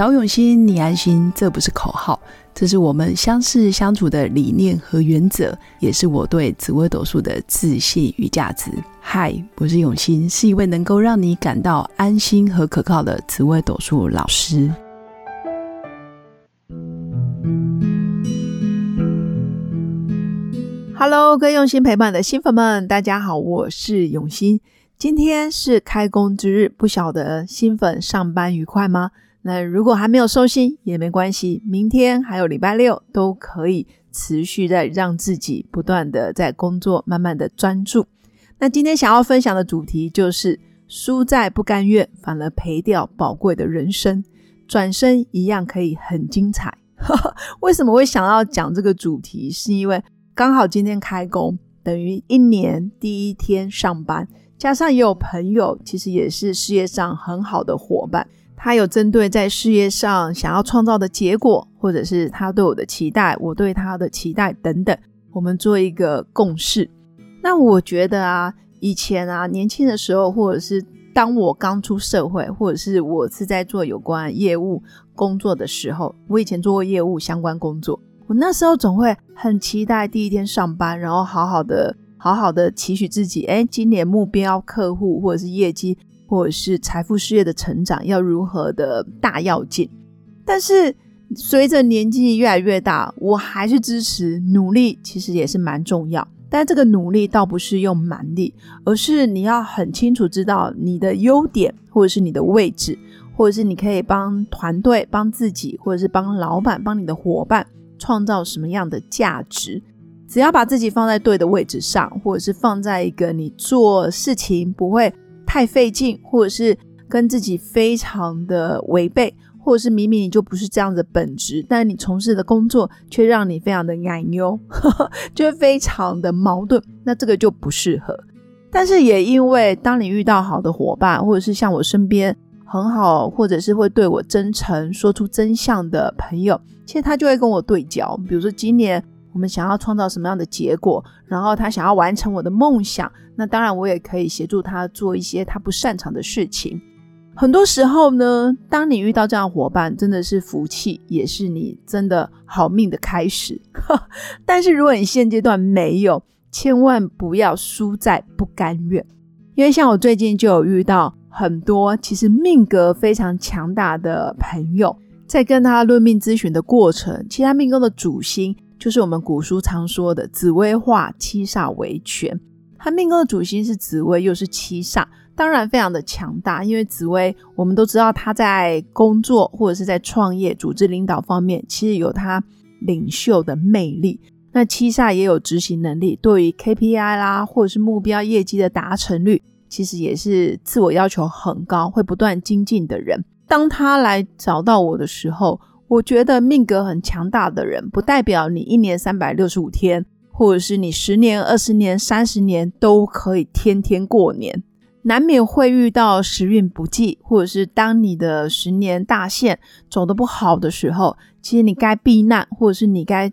找永新，你安心，这不是口号，这是我们相识相处的理念和原则，也是我对紫微斗数的自信与价值。嗨，我是永新，是一位能够让你感到安心和可靠的紫微斗数老师。Hello，各位用心陪伴的新粉们，大家好，我是永新。今天是开工之日，不晓得新粉上班愉快吗？那如果还没有收心也没关系，明天还有礼拜六都可以持续在让自己不断的在工作，慢慢的专注。那今天想要分享的主题就是输在不甘愿，反而赔掉宝贵的人生，转身一样可以很精彩。为什么会想要讲这个主题？是因为刚好今天开工，等于一年第一天上班。加上也有朋友，其实也是事业上很好的伙伴，他有针对在事业上想要创造的结果，或者是他对我的期待，我对他的期待等等，我们做一个共识。那我觉得啊，以前啊年轻的时候，或者是当我刚出社会，或者是我是在做有关业务工作的时候，我以前做过业务相关工作，我那时候总会很期待第一天上班，然后好好的。好好的期许自己，哎，今年目标客户或者是业绩或者是财富事业的成长要如何的大要件？但是随着年纪越来越大，我还是支持努力，其实也是蛮重要。但这个努力倒不是用蛮力，而是你要很清楚知道你的优点，或者是你的位置，或者是你可以帮团队、帮自己，或者是帮老板、帮你的伙伴创造什么样的价值。只要把自己放在对的位置上，或者是放在一个你做事情不会太费劲，或者是跟自己非常的违背，或者是明明你就不是这样的本职，但你从事的工作却让你非常的矮妞，就非常的矛盾，那这个就不适合。但是也因为当你遇到好的伙伴，或者是像我身边很好，或者是会对我真诚说出真相的朋友，其实他就会跟我对焦。比如说今年。我们想要创造什么样的结果，然后他想要完成我的梦想，那当然我也可以协助他做一些他不擅长的事情。很多时候呢，当你遇到这样伙伴，真的是福气，也是你真的好命的开始。但是如果你现阶段没有，千万不要输在不甘愿，因为像我最近就有遇到很多其实命格非常强大的朋友，在跟他论命咨询的过程，其他命宫的主星。就是我们古书常说的紫薇化七煞为权，他命宫的主星是紫薇，又是七煞，当然非常的强大。因为紫薇，我们都知道他在工作或者是在创业、组织领导方面，其实有他领袖的魅力。那七煞也有执行能力，对于 KPI 啦，或者是目标业绩的达成率，其实也是自我要求很高，会不断精进的人。当他来找到我的时候，我觉得命格很强大的人，不代表你一年三百六十五天，或者是你十年、二十年、三十年都可以天天过年，难免会遇到时运不济，或者是当你的十年大限走得不好的时候，其实你该避难，或者是你该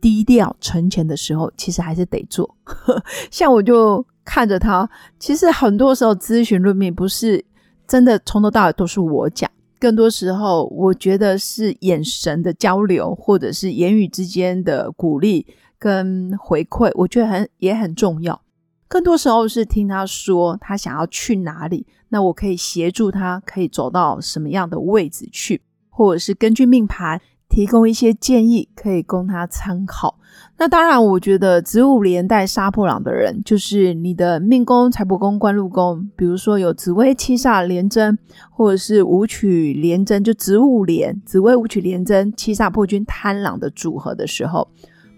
低调存钱的时候，其实还是得做。像我就看着他，其实很多时候咨询论命不是真的从头到尾都是我讲。更多时候，我觉得是眼神的交流，或者是言语之间的鼓励跟回馈，我觉得很也很重要。更多时候是听他说他想要去哪里，那我可以协助他，可以走到什么样的位置去，或者是根据命盘。提供一些建议，可以供他参考。那当然，我觉得子午连带杀破狼的人，就是你的命宫、财帛宫、官禄宫，比如说有紫薇七煞连贞，或者是武曲连贞，就子午连、紫薇武曲连贞、七煞破军贪狼的组合的时候，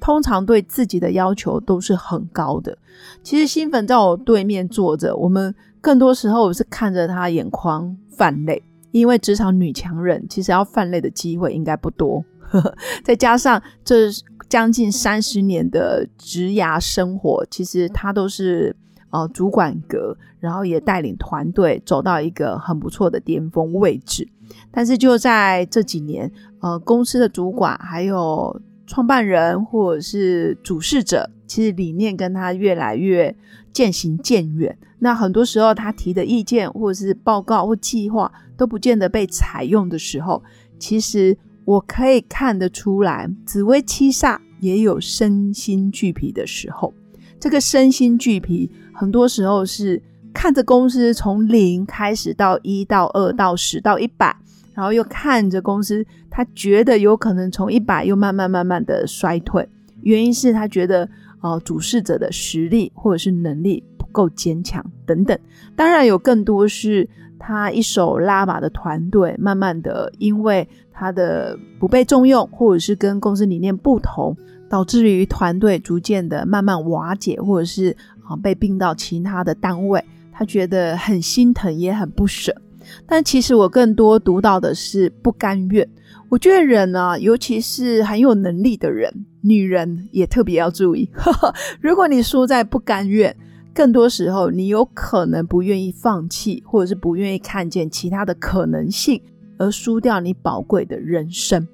通常对自己的要求都是很高的。其实新粉在我对面坐着，我们更多时候是看着他眼眶泛泪。因为职场女强人其实要犯累的机会应该不多，再加上这将近三十年的职涯生活，其实她都是呃主管格，然后也带领团队走到一个很不错的巅峰位置。但是就在这几年，呃，公司的主管还有创办人或者是主事者，其实理念跟他越来越渐行渐远。那很多时候他提的意见或者是报告或计划。都不见得被采用的时候，其实我可以看得出来，紫薇七煞也有身心俱疲的时候。这个身心俱疲，很多时候是看着公司从零开始到一到二到十到一百，然后又看着公司，他觉得有可能从一百又慢慢慢慢的衰退。原因是他觉得，呃，主事者的实力或者是能力不够坚强等等。当然有更多是他一手拉把的团队，慢慢的因为他的不被重用，或者是跟公司理念不同。导致于团队逐渐的慢慢瓦解，或者是啊被并到其他的单位，他觉得很心疼，也很不舍。但其实我更多读到的是不甘愿。我觉得人呢，尤其是很有能力的人，女人也特别要注意。如果你输在不甘愿，更多时候你有可能不愿意放弃，或者是不愿意看见其他的可能性，而输掉你宝贵的人生。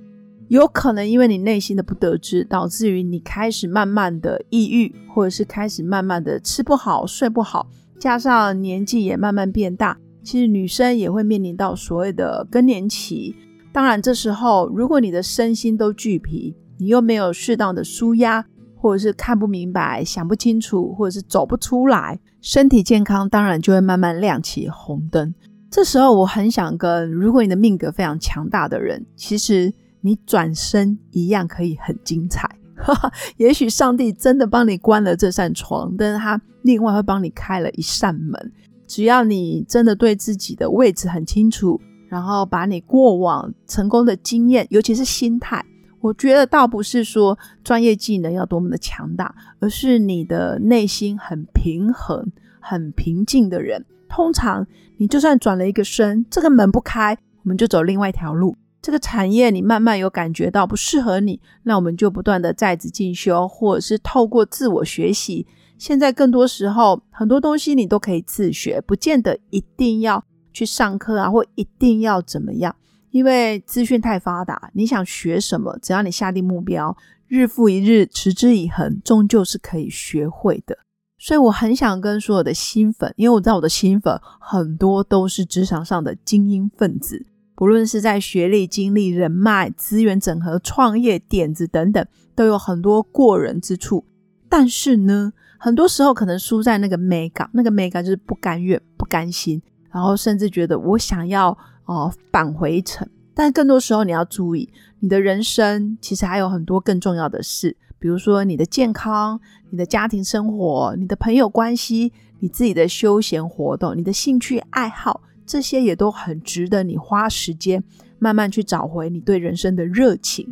有可能因为你内心的不得志，导致于你开始慢慢的抑郁，或者是开始慢慢的吃不好、睡不好，加上年纪也慢慢变大，其实女生也会面临到所谓的更年期。当然，这时候如果你的身心都俱疲，你又没有适当的舒压，或者是看不明白、想不清楚，或者是走不出来，身体健康当然就会慢慢亮起红灯。这时候我很想跟，如果你的命格非常强大的人，其实。你转身一样可以很精彩，也许上帝真的帮你关了这扇窗，但是他另外会帮你开了一扇门。只要你真的对自己的位置很清楚，然后把你过往成功的经验，尤其是心态，我觉得倒不是说专业技能要多么的强大，而是你的内心很平衡、很平静的人，通常你就算转了一个身，这个门不开，我们就走另外一条路。这个产业你慢慢有感觉到不适合你，那我们就不断的在职进修，或者是透过自我学习。现在更多时候，很多东西你都可以自学，不见得一定要去上课啊，或一定要怎么样，因为资讯太发达，你想学什么，只要你下定目标，日复一日，持之以恒，终究是可以学会的。所以我很想跟所有的新粉，因为我知道我的新粉很多都是职场上的精英分子。不论是在学历、经历、人脉、资源整合、创业点子等等，都有很多过人之处。但是呢，很多时候可能输在那个美感，那个美感就是不甘愿、不甘心，然后甚至觉得我想要哦返回程。但更多时候你要注意，你的人生其实还有很多更重要的事，比如说你的健康、你的家庭生活、你的朋友关系、你自己的休闲活动、你的兴趣爱好。这些也都很值得你花时间慢慢去找回你对人生的热情，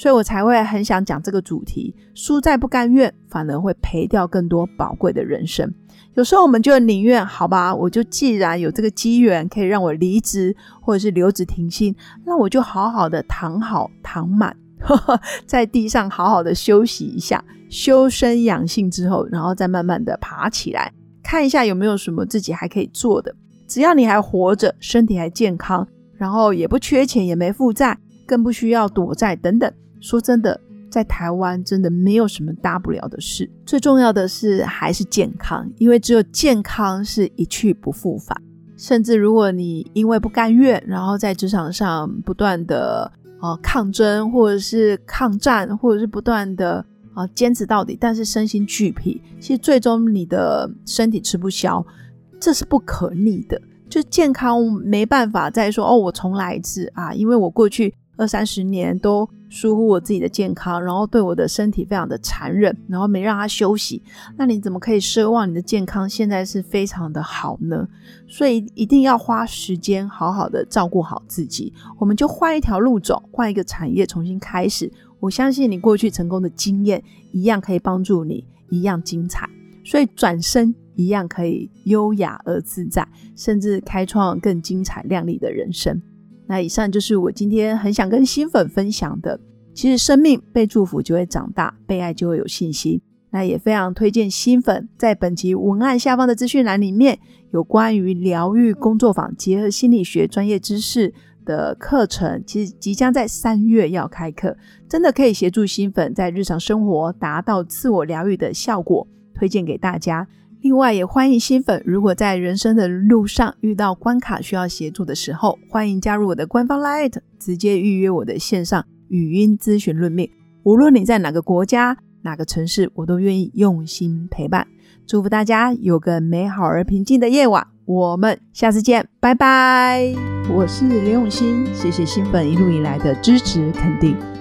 所以我才会很想讲这个主题。输在不甘愿，反而会赔掉更多宝贵的人生。有时候我们就宁愿好吧，我就既然有这个机缘可以让我离职或者是留职停薪，那我就好好的躺好躺满，在地上好好的休息一下，修身养性之后，然后再慢慢的爬起来，看一下有没有什么自己还可以做的。只要你还活着，身体还健康，然后也不缺钱，也没负债，更不需要躲债等等。说真的，在台湾真的没有什么大不了的事。最重要的是还是健康，因为只有健康是一去不复返。甚至如果你因为不甘愿，然后在职场上不断的啊抗争，或者是抗战，或者是不断的啊坚持到底，但是身心俱疲，其实最终你的身体吃不消。这是不可逆的，就健康没办法再说哦，我重来一次啊！因为我过去二三十年都疏忽我自己的健康，然后对我的身体非常的残忍，然后没让他休息。那你怎么可以奢望你的健康现在是非常的好呢？所以一定要花时间好好的照顾好自己。我们就换一条路走，换一个产业重新开始。我相信你过去成功的经验一样可以帮助你，一样精彩。所以转身。一样可以优雅而自在，甚至开创更精彩亮丽的人生。那以上就是我今天很想跟新粉分享的。其实生命被祝福就会长大，被爱就会有信心。那也非常推荐新粉在本集文案下方的资讯栏里面有关于疗愈工作坊结合心理学专业知识的课程，其实即将在三月要开课，真的可以协助新粉在日常生活达到自我疗愈的效果，推荐给大家。另外，也欢迎新粉，如果在人生的路上遇到关卡需要协助的时候，欢迎加入我的官方 Light，直接预约我的线上语音咨询论命。无论你在哪个国家、哪个城市，我都愿意用心陪伴。祝福大家有个美好而平静的夜晚。我们下次见，拜拜。我是刘永新，谢谢新粉一路以来的支持肯定。